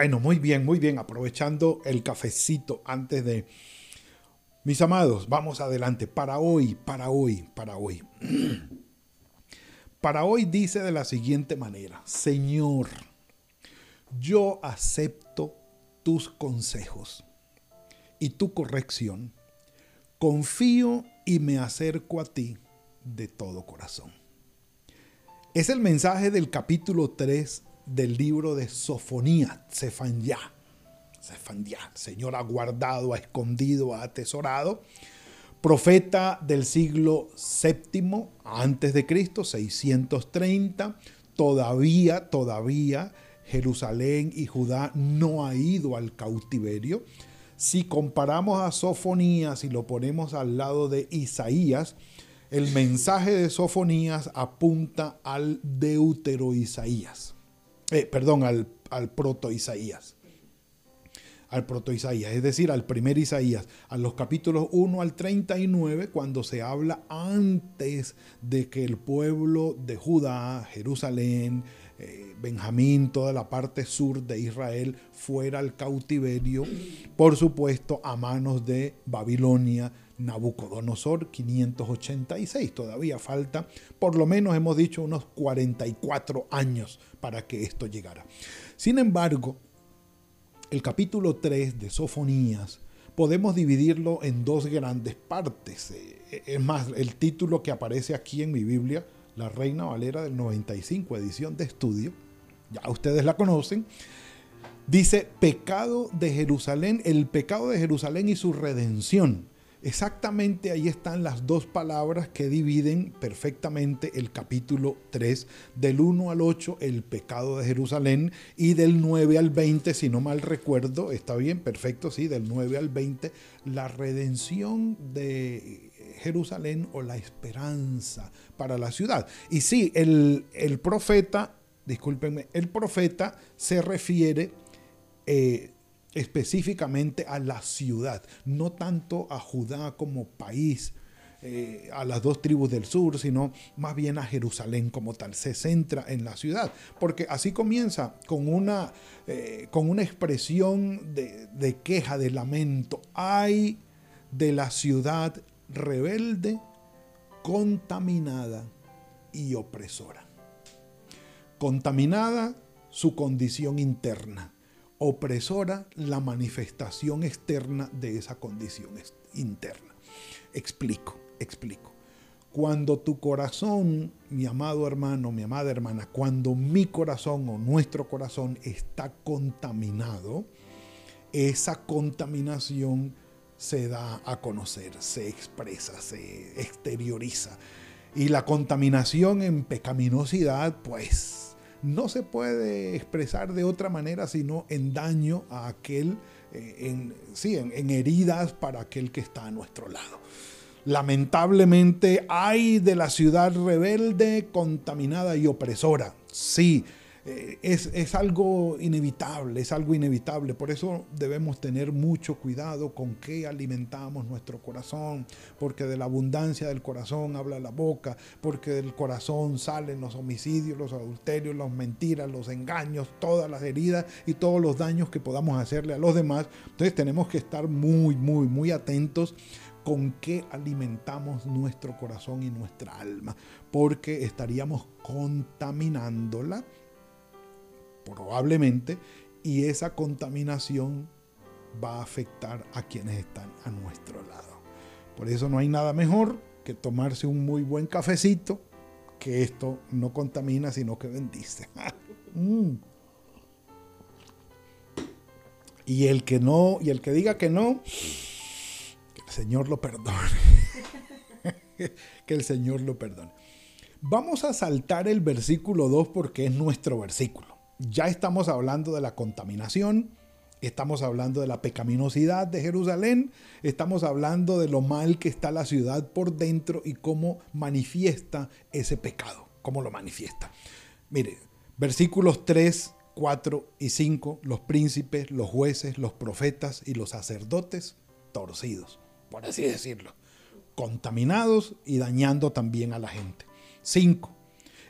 Bueno, muy bien, muy bien. Aprovechando el cafecito antes de... Mis amados, vamos adelante. Para hoy, para hoy, para hoy. Para hoy dice de la siguiente manera, Señor, yo acepto tus consejos y tu corrección. Confío y me acerco a ti de todo corazón. Es el mensaje del capítulo 3 del libro de Sofonía, Sefanyá. Sefanyá, Señor ha guardado, ha escondido, ha atesorado. Profeta del siglo VII antes de Cristo, 630. Todavía, todavía Jerusalén y Judá no ha ido al cautiverio. Si comparamos a Sofonías y lo ponemos al lado de Isaías, el mensaje de Sofonías apunta al deutero Isaías. Eh, perdón, al, proto Isaías. Al proto Isaías, es decir, al primer Isaías, a los capítulos 1 al 39, cuando se habla antes de que el pueblo de Judá, Jerusalén, eh, Benjamín, toda la parte sur de Israel, fuera al cautiverio, por supuesto, a manos de Babilonia, Nabucodonosor 586. Todavía falta, por lo menos hemos dicho, unos 44 años para que esto llegara. Sin embargo, el capítulo 3 de Sofonías podemos dividirlo en dos grandes partes. Eh, es más, el título que aparece aquí en mi Biblia, la Reina Valera del 95, edición de estudio, ya ustedes la conocen, dice pecado de Jerusalén, el pecado de Jerusalén y su redención. Exactamente ahí están las dos palabras que dividen perfectamente el capítulo 3, del 1 al 8, el pecado de Jerusalén, y del 9 al 20, si no mal recuerdo, está bien, perfecto, sí, del 9 al 20, la redención de Jerusalén o la esperanza para la ciudad. Y sí, el, profeta, discúlpenme, el profeta se refiere... Eh, específicamente a la ciudad, no tanto a Judá como país, eh, a las dos tribus del sur, sino más bien a Jerusalén como tal. Se centra en la ciudad, porque así comienza con una, eh, con una expresión de, de queja, de lamento. Hay de la ciudad rebelde, contaminada y opresora. Contaminada su condición interna opresora la manifestación externa de esa condición interna. Explico, explico. Cuando tu corazón, mi amado hermano, mi amada hermana, cuando mi corazón o nuestro corazón está contaminado, esa contaminación se da a conocer, se expresa, se exterioriza. Y la contaminación en pecaminosidad, pues no se puede expresar de otra manera sino en daño a aquel, eh, en, sí, en, heridas para aquel que está a nuestro lado. Lamentablemente hay de la ciudad rebelde, contaminada y opresora. Sí, eh, es, algo inevitable, es algo inevitable. Por eso debemos tener mucho cuidado con qué alimentamos nuestro corazón, porque de la abundancia del corazón habla la boca, porque del corazón salen los homicidios, los adulterios, las mentiras, los engaños, todas las heridas y todos los daños que podamos hacerle a los demás. Entonces tenemos que estar muy, muy, muy atentos con qué alimentamos nuestro corazón y nuestra alma, porque estaríamos contaminándola probablemente, y esa contaminación va a afectar a quienes están a nuestro lado. Por eso no hay nada mejor que tomarse un muy buen cafecito, que esto no contamina, sino que bendice. Mm. Y el que no, y el que diga que no, que el Señor lo perdone. que el Señor lo perdone. Vamos a saltar el versículo 2 porque es nuestro versículo. Ya estamos hablando de la contaminación, estamos hablando de la pecaminosidad de Jerusalén, estamos hablando de lo mal que está la ciudad por dentro y cómo manifiesta ese pecado, cómo lo manifiesta. Mire, versículos 3, 4 y 5, los príncipes, los jueces, los profetas y los sacerdotes torcidos, por así decirlo, contaminados y dañando también a la gente. 5.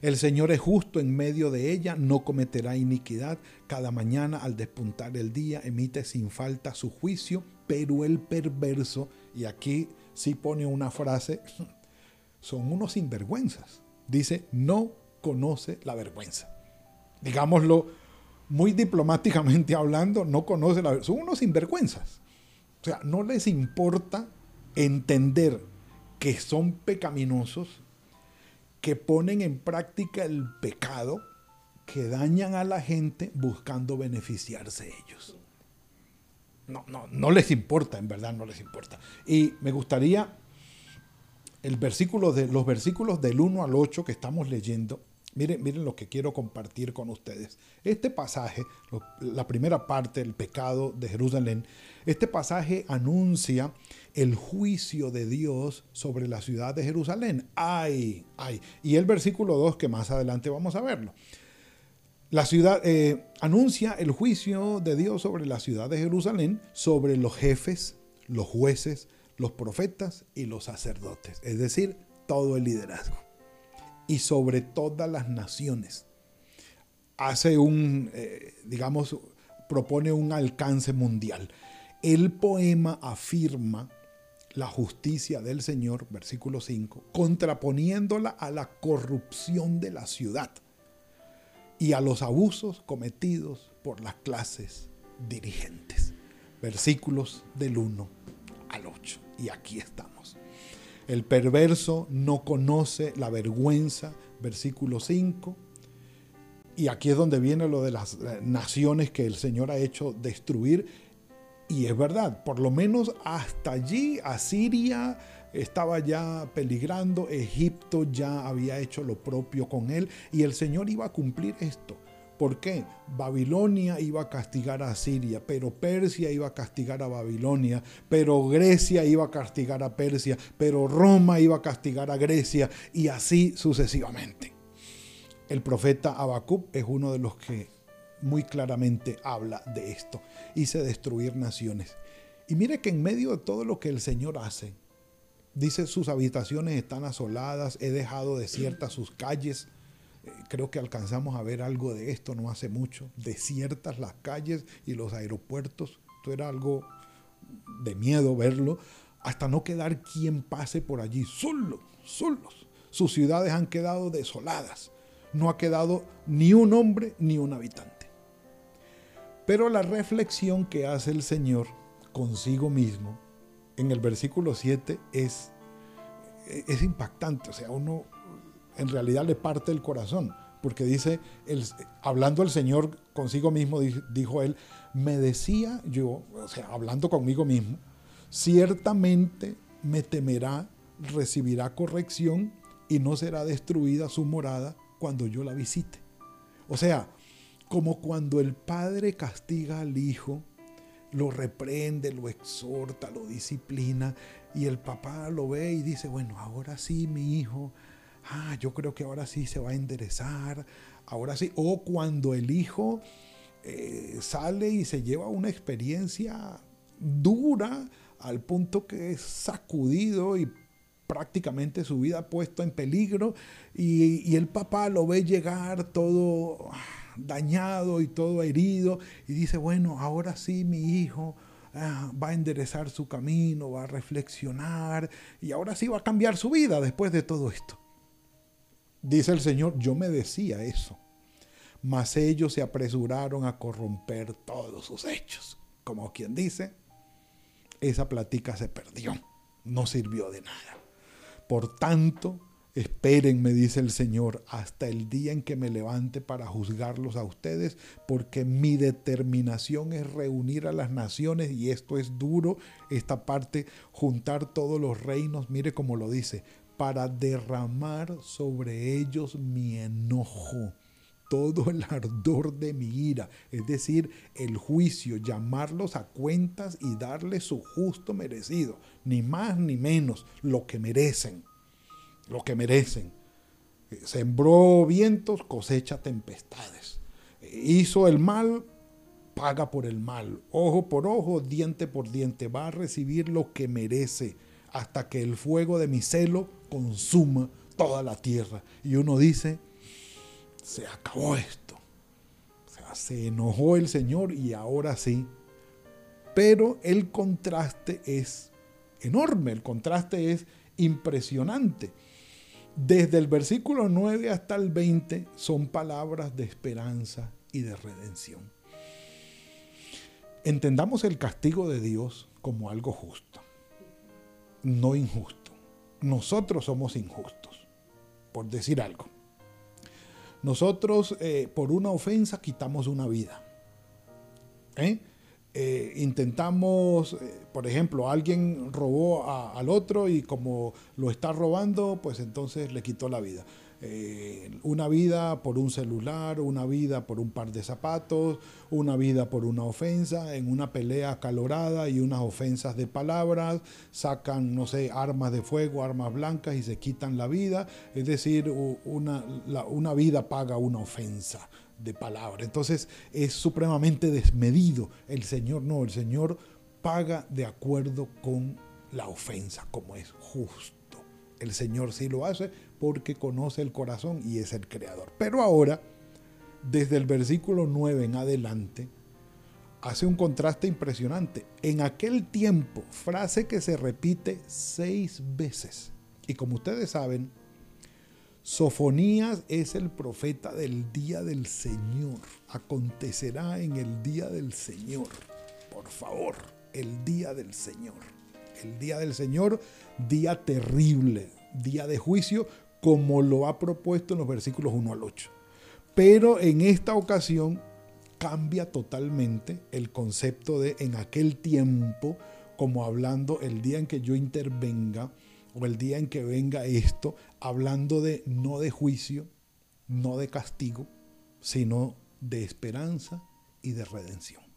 El Señor es justo en medio de ella, no cometerá iniquidad. Cada mañana al despuntar el día emite sin falta su juicio, pero el perverso, y aquí sí pone una frase, son unos sinvergüenzas. Dice, no conoce la vergüenza. Digámoslo muy diplomáticamente hablando, no conoce la vergüenza. Son unos sinvergüenzas. O sea, no les importa entender que son pecaminosos, que ponen en práctica el pecado, que dañan a la gente buscando beneficiarse ellos. No, no, no les importa, en verdad no les importa. Y me gustaría el versículo de, los versículos del 1 al 8 que estamos leyendo, Miren, miren lo que quiero compartir con ustedes. Este pasaje, la primera parte, el pecado de Jerusalén, este pasaje anuncia el juicio de Dios sobre la ciudad de Jerusalén. Ay, ay. Y el versículo 2, que más adelante vamos a verlo. La ciudad eh, anuncia el juicio de Dios sobre la ciudad de Jerusalén, sobre los jefes, los jueces, los profetas y los sacerdotes, es decir, todo el liderazgo y sobre todas las naciones. Hace un, eh, digamos, propone un alcance mundial. El poema afirma la justicia del Señor, versículo 5, contraponiéndola a la corrupción de la ciudad y a los abusos cometidos por las clases dirigentes. Versículos del 1 al 8. Y aquí estamos. El perverso no conoce la vergüenza, versículo 5. Y aquí es donde viene lo de las eh, naciones que el Señor ha hecho destruir. Y es verdad, por lo menos hasta allí Asiria estaba ya peligrando, Egipto ya había hecho lo propio con él y el Señor iba a cumplir esto. ¿Por qué? Babilonia iba a castigar a Siria, pero Persia iba a castigar a Babilonia, pero Grecia iba a castigar a Persia, pero Roma iba a castigar a Grecia y así sucesivamente. El profeta Habacuc es uno de los que muy claramente habla de esto. Hice destruir naciones. Y mire que en medio de todo lo que el Señor hace, dice sus habitaciones están asoladas, he dejado desiertas sus calles creo que alcanzamos a ver algo de esto no hace mucho, desiertas las calles y los aeropuertos, esto era algo de miedo verlo, hasta no quedar quien pase por allí, solo, solos. Sus ciudades han quedado desoladas, no ha quedado ni un hombre ni un habitante. Pero la reflexión que hace el Señor consigo mismo en el versículo 7 es, es impactante, o sea, uno en realidad le parte el corazón, porque dice, el, hablando el Señor consigo mismo, dijo él, me decía yo, o sea, hablando conmigo mismo, ciertamente me temerá, recibirá corrección y no será destruida su morada cuando yo la visite. O sea, como cuando el padre castiga al hijo, lo reprende, lo exhorta, lo disciplina, y el papá lo ve y dice, bueno, ahora sí mi hijo ah, yo creo que ahora sí se va a enderezar, ahora sí. O cuando el hijo eh, sale y se lleva una experiencia dura al punto que es sacudido y prácticamente su vida puesto en peligro y, el papá lo ve llegar todo ah, dañado y todo herido y dice, bueno, ahora sí mi hijo ah, va a enderezar su camino, va a reflexionar y ahora sí va a cambiar su vida después de todo esto. Dice el Señor, yo me decía eso, mas ellos se apresuraron a corromper todos sus hechos. Como quien dice, esa platica se perdió, no sirvió de nada. Por tanto, esperen, me dice el Señor, hasta el día en que me levante para juzgarlos a ustedes, porque mi determinación es reunir a las naciones, y esto es duro, esta parte, juntar todos los reinos, mire cómo lo dice, para derramar sobre ellos mi enojo, todo el ardor de mi ira, es decir, el juicio, llamarlos a cuentas y darles su justo merecido, ni más ni menos, lo que merecen, lo que merecen. Sembró vientos, cosecha tempestades. Hizo el mal, paga por el mal. Ojo por ojo, diente por diente. Va a recibir lo que merece hasta que el fuego de mi celo consuma toda la tierra. Y uno dice, se acabó esto. Se enojó el Señor y ahora sí. Pero el contraste es enorme, el contraste es impresionante. Desde el versículo 9 hasta el 20 son palabras de esperanza y de redención. Entendamos el castigo de Dios como algo justo, no injusto. Nosotros somos injustos, por decir algo. Nosotros eh, por una ofensa quitamos una vida. ¿Eh? Eh, intentamos, por ejemplo, alguien robó al otro y como lo está robando, pues entonces le quitó la vida. Eh, una vida por un celular, una vida por un par de zapatos, una vida por una ofensa, en una pelea acalorada y unas ofensas de palabras, sacan, no sé, armas de fuego, armas blancas y se quitan la vida. Es decir, una, una vida paga una ofensa de palabra. Entonces es supremamente desmedido. El Señor no, el Señor paga de acuerdo con la ofensa, como es justo. El Señor sí lo hace porque conoce el corazón y es el creador. Pero ahora, desde el versículo 9 en adelante, hace un contraste impresionante. En aquel tiempo, frase que se repite seis veces. Y como ustedes saben, Sofonías es el profeta del día del Señor. Acontecerá en el día del Señor. Por favor, el día del Señor. El día del Señor, día terrible, día de juicio, como lo ha propuesto en los versículos 1 al 8. Pero en esta ocasión cambia totalmente el concepto de en aquel tiempo, como hablando el día en que yo intervenga o el día en que venga esto, hablando de no de juicio, no de castigo, sino de esperanza y de redención.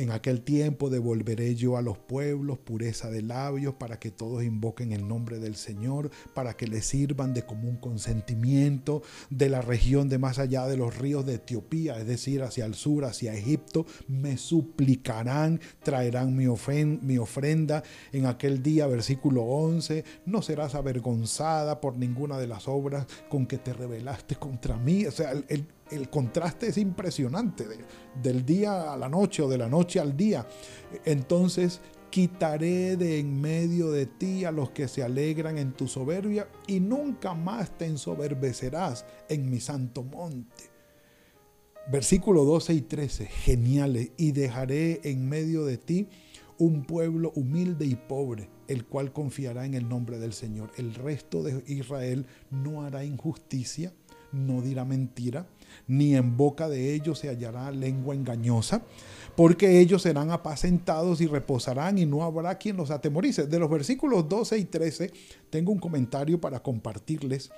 En aquel tiempo devolveré yo a los pueblos pureza de labios para que todos invoquen el nombre del Señor, para que le sirvan de común consentimiento de la región de más allá de los ríos de Etiopía, es decir, hacia el sur, hacia Egipto, me suplicarán, traerán mi, ofrenda. En aquel día, versículo 11, no serás avergonzada por ninguna de las obras con que te rebelaste contra mí. O sea, el contraste es impresionante del día a la noche o de la noche al día. Entonces quitaré de en medio de ti a los que se alegran en tu soberbia y nunca más te ensoberbecerás en mi santo monte. Versículo 12 y 13, geniales, y dejaré en medio de ti un pueblo humilde y pobre, el cual confiará en el nombre del Señor. El resto de Israel no hará injusticia, no dirá mentira, ni en boca de ellos se hallará lengua engañosa, porque ellos serán apacentados y reposarán y no habrá quien los atemorice. De los versículos 12 y 13 tengo un comentario para compartirles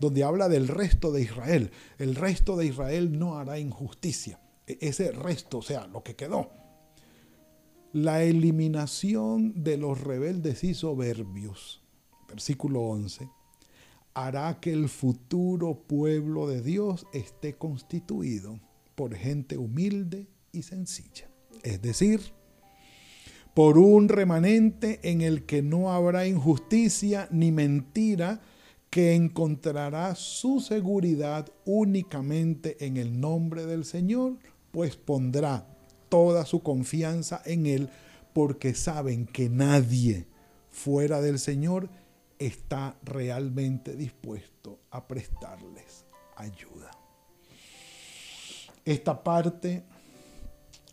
donde habla del resto de Israel. El resto de Israel no hará injusticia. E-, ese resto, o sea, lo que quedó. La eliminación de los rebeldes y soberbios. Versículo 11 hará que el futuro pueblo de Dios esté constituido por gente humilde y sencilla. Es decir, por un remanente en el que no habrá injusticia ni mentira, que encontrará su seguridad únicamente en el nombre del Señor, pues pondrá toda su confianza en Él, porque saben que nadie fuera del Señor está realmente dispuesto a prestarles ayuda. Esta parte,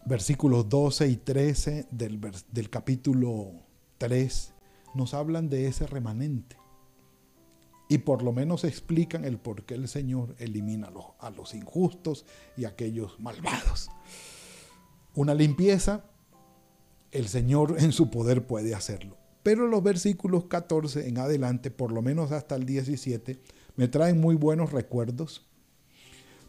versículos 12 y 13 del, del capítulo 3, nos hablan de ese remanente. Y por lo menos explican el por qué el Señor elimina a los, a los injustos y a aquellos malvados. Una limpieza, el Señor en su poder puede hacerlo Pero los versículos 14 en adelante, por lo menos hasta el 17, me traen muy buenos recuerdos,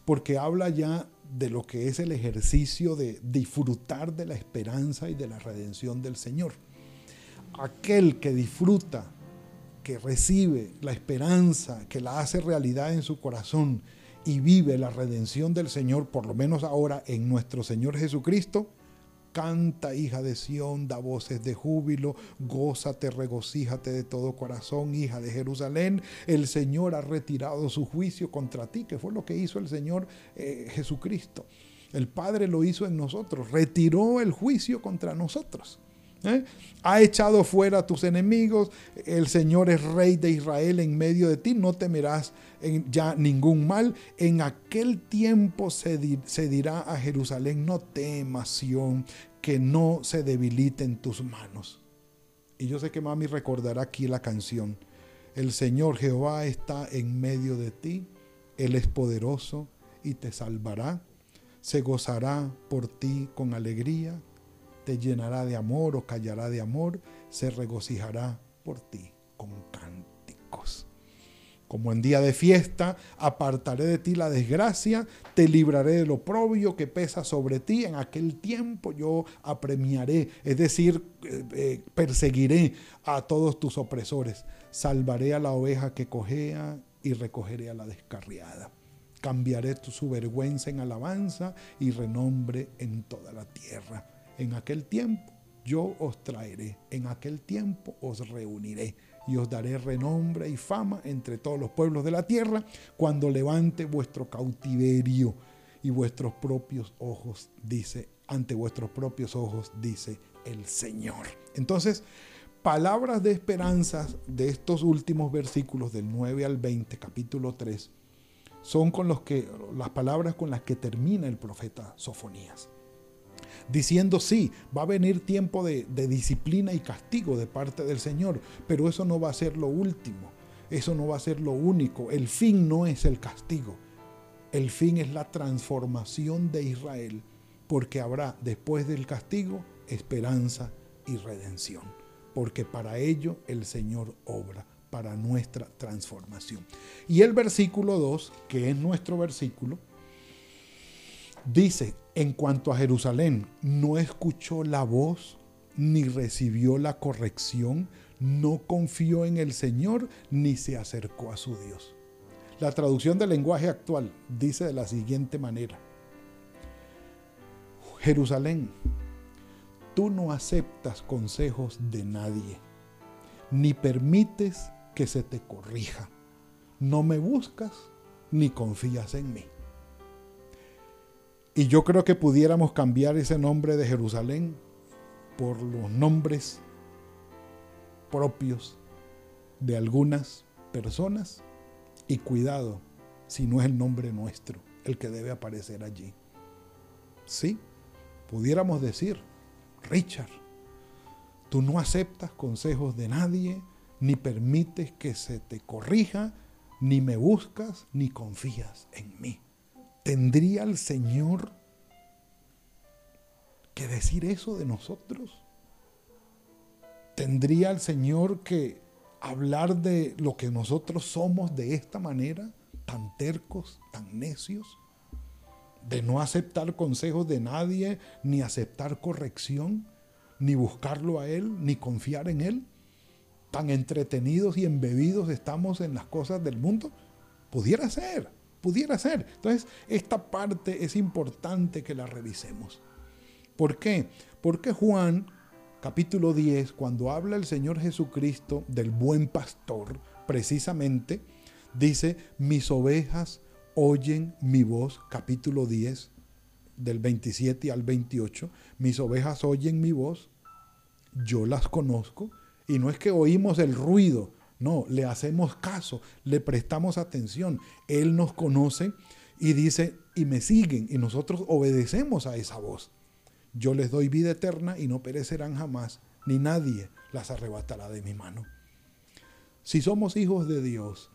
porque habla ya de lo que es el ejercicio de disfrutar de la esperanza y de la redención del Señor. Aquel que disfruta, que recibe la esperanza, que la hace realidad en su corazón y vive la redención del Señor, por lo menos ahora en nuestro Señor Jesucristo, Canta, hija de Sión, da voces de júbilo, gózate, regocíjate de todo corazón, hija de Jerusalén. El Señor ha retirado su juicio contra ti, que fue lo que hizo el Señor eh, Jesucristo. El Padre lo hizo en nosotros, retiró el juicio contra nosotros. ¿eh? Ha echado fuera a tus enemigos, el Señor es rey de Israel en medio de ti, no temerás ya ningún mal. En aquel tiempo se, dirá a Jerusalén, no temas, Sión, que no se debilite en tus manos. Y yo sé que mami recordará aquí la canción. El Señor Jehová está en medio de ti, Él es poderoso y te salvará. Se gozará por ti con alegría, te llenará de amor o callará de amor, se regocijará por ti con cánticos. Como en día de fiesta, apartaré de ti la desgracia, te libraré de lo oprobio que pesa sobre ti. En aquel tiempo yo apremiaré, es decir, eh, eh, perseguiré a todos tus opresores. Salvaré a la oveja que cojea y recogeré a la descarriada. Cambiaré tu, su vergüenza en alabanza y renombre en toda la tierra. En aquel tiempo yo os traeré, en aquel tiempo os reuniré y os daré renombre y fama entre todos los pueblos de la tierra cuando levante vuestro cautiverio y vuestros propios ojos, dice, ante vuestros propios ojos, dice el Señor. Entonces, palabras de esperanza de estos últimos versículos del 9 al 20, capítulo 3, son con los que las palabras con las que termina el profeta Sofonías diciendo sí, va a venir tiempo de, disciplina y castigo de parte del Señor, pero eso no va a ser lo último, eso no va a ser lo único, el fin no es el castigo, el fin es la transformación de Israel, porque habrá después del castigo esperanza y redención, porque para ello el Señor obra para nuestra transformación. Y el versículo 2, que es nuestro versículo, dice, en cuanto a Jerusalén, no escuchó la voz ni recibió la corrección, no confió en el Señor ni se acercó a su Dios. La traducción del lenguaje actual dice de la siguiente manera. Jerusalén, tú no aceptas consejos de nadie, ni permites que se te corrija. No me buscas ni confías en mí. Y yo creo que pudiéramos cambiar ese nombre de Jerusalén por los nombres propios de algunas personas y cuidado si no es el nombre nuestro el que debe aparecer allí. Sí, pudiéramos decir, Richard, tú no aceptas consejos de nadie, ni permites que se te corrija, ni me buscas, ni confías en mí. ¿Tendría el Señor que decir eso de nosotros? ¿Tendría el Señor que hablar de lo que nosotros somos de esta manera, tan tercos, tan necios? De no aceptar consejos de nadie, ni aceptar corrección, ni buscarlo a Él, ni confiar en Él. Tan entretenidos y embebidos estamos en las cosas del mundo. Pudiera ser. Pudiera ser. Entonces, esta parte es importante que la revisemos. ¿Por qué? Porque Juan, capítulo 10, cuando habla el Señor Jesucristo del buen pastor, precisamente, dice, mis ovejas oyen mi voz, capítulo 10, del 27 al 28, mis ovejas oyen mi voz, yo las conozco, y no es que oímos el ruido, no, le hacemos caso, le prestamos atención. Él nos conoce y dice, y me siguen, y nosotros obedecemos a esa voz. Yo les doy vida eterna y no perecerán jamás, ni nadie las arrebatará de mi mano. Si somos hijos de Dios,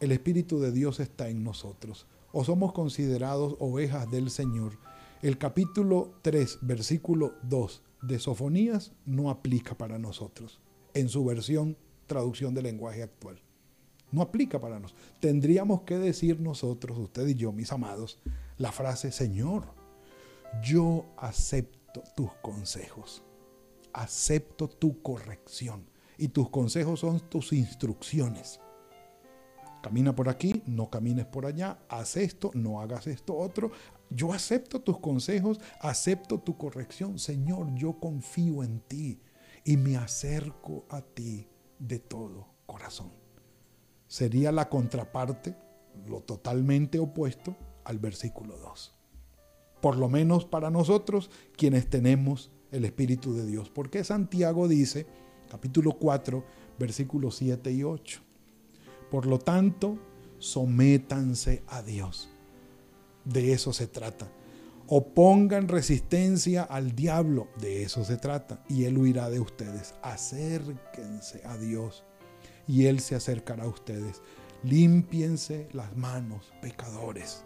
el Espíritu de Dios está en nosotros, o somos considerados ovejas del Señor, el capítulo 3, versículo 2 de Sofonías no aplica para nosotros en su versión traducción del lenguaje actual. No aplica para nosotros. Tendríamos que decir nosotros, usted y yo, mis amados, la frase, Señor, yo acepto tus consejos, acepto tu corrección. Y tus consejos son tus instrucciones. Camina por aquí, no camines por allá, haz esto, no hagas esto otro. Yo acepto tus consejos, acepto tu corrección. Señor, yo confío en ti y me acerco a ti de todo corazón. Sería la contraparte, lo totalmente opuesto al versículo 2. Por lo menos para nosotros quienes tenemos el Espíritu de Dios. Porque Santiago dice, capítulo 4, versículos 7 y 8. Por lo tanto, sométanse a Dios. De eso se trata. Opongan resistencia al diablo, de eso se trata, y él huirá de ustedes. Acérquense a Dios y él se acercará a ustedes. Límpiense las manos, pecadores.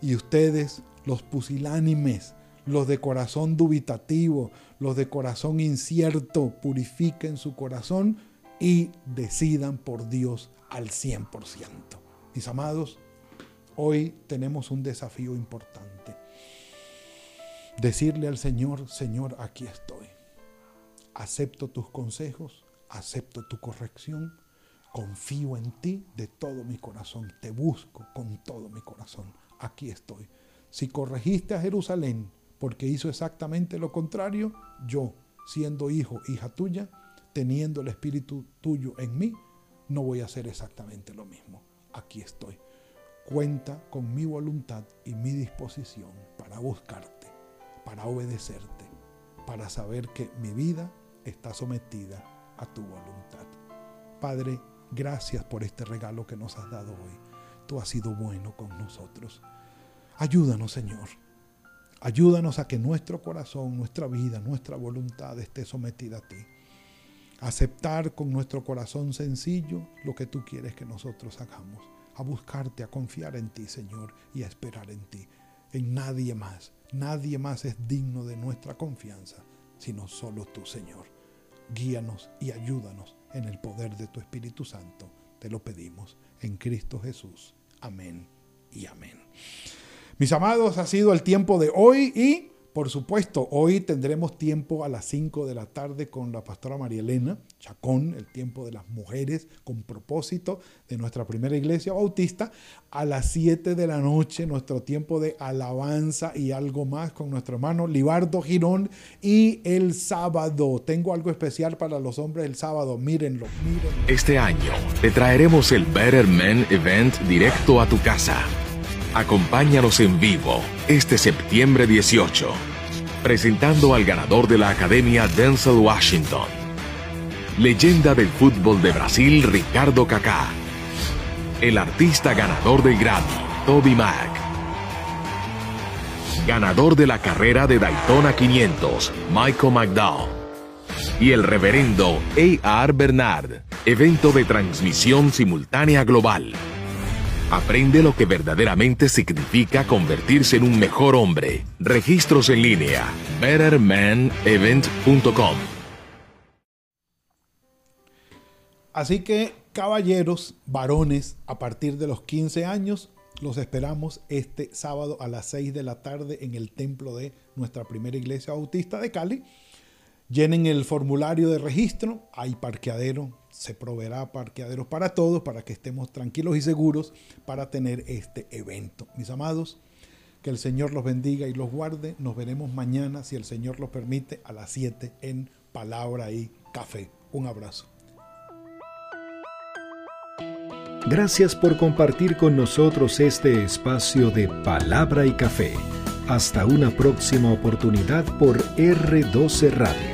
Y ustedes, los pusilánimes, los de corazón dubitativo, los de corazón incierto, purifiquen su corazón y decidan por Dios al 100%. Mis amados, hoy tenemos un desafío importante. Decirle al Señor, Señor, aquí estoy. Acepto tus consejos, acepto tu corrección, confío en ti de todo mi corazón, te busco con todo mi corazón. Aquí estoy. Si corregiste a Jerusalén porque hizo exactamente lo contrario, yo, siendo hijo, hija tuya, teniendo el Espíritu tuyo en mí, no voy a hacer exactamente lo mismo. Aquí estoy. Cuenta con mi voluntad y mi disposición para buscarte, para obedecerte, para saber que mi vida está sometida a tu voluntad. Padre, gracias por este regalo que nos has dado hoy. Tú has sido bueno con nosotros. Ayúdanos, Señor. Ayúdanos a que nuestro corazón, nuestra vida, nuestra voluntad esté sometida a ti aceptar con nuestro corazón sencillo lo que tú quieres que nosotros hagamos, a buscarte, a confiar en ti, Señor, y a esperar en ti, en nadie más. Nadie más es digno de nuestra confianza, sino solo tú, Señor. Guíanos y ayúdanos en el poder de tu Espíritu Santo. Te lo pedimos en Cristo Jesús. Amén y amén. Mis amados, ha sido el tiempo de hoy y por supuesto, hoy tendremos tiempo a las 5 de la tarde con la pastora María Elena Chacón, el tiempo de las mujeres con propósito de nuestra primera iglesia bautista. A las 7 de la noche, nuestro tiempo de alabanza y algo más con nuestro hermano Libardo Girón. Y el sábado, tengo algo especial para los hombres el sábado, mírenlo, mírenlo. Este año te traeremos el Better Men Event directo a tu casa. Acompáñanos en vivo este septiembre 18, presentando al ganador de la Academia Denzel Washington, leyenda del fútbol de Brasil Ricardo Kaká, el artista ganador del Grammy Toby Mac, ganador de la carrera de Daytona 500 Michael McDowell. Y el reverendo A.R. Bernard, evento de transmisión simultánea global Aprende lo que verdaderamente significa convertirse en un mejor hombre. Registros en línea. bettermanevent.com. Así que, caballeros, varones, a partir de los 15 años, los esperamos este sábado a las 6 de la tarde en el templo de nuestra primera iglesia bautista de Cali. Llenen el formulario de registro, hay parqueadero se proveerá parqueaderos para todos, para que estemos tranquilos y seguros para tener este evento. Mis amados, que el Señor los bendiga y los guarde. Nos veremos mañana, si el Señor lo permite, a las 7 en Palabra y Café. Un abrazo. Gracias por compartir con nosotros este espacio de Palabra y Café. Hasta una próxima oportunidad por R12 Radio.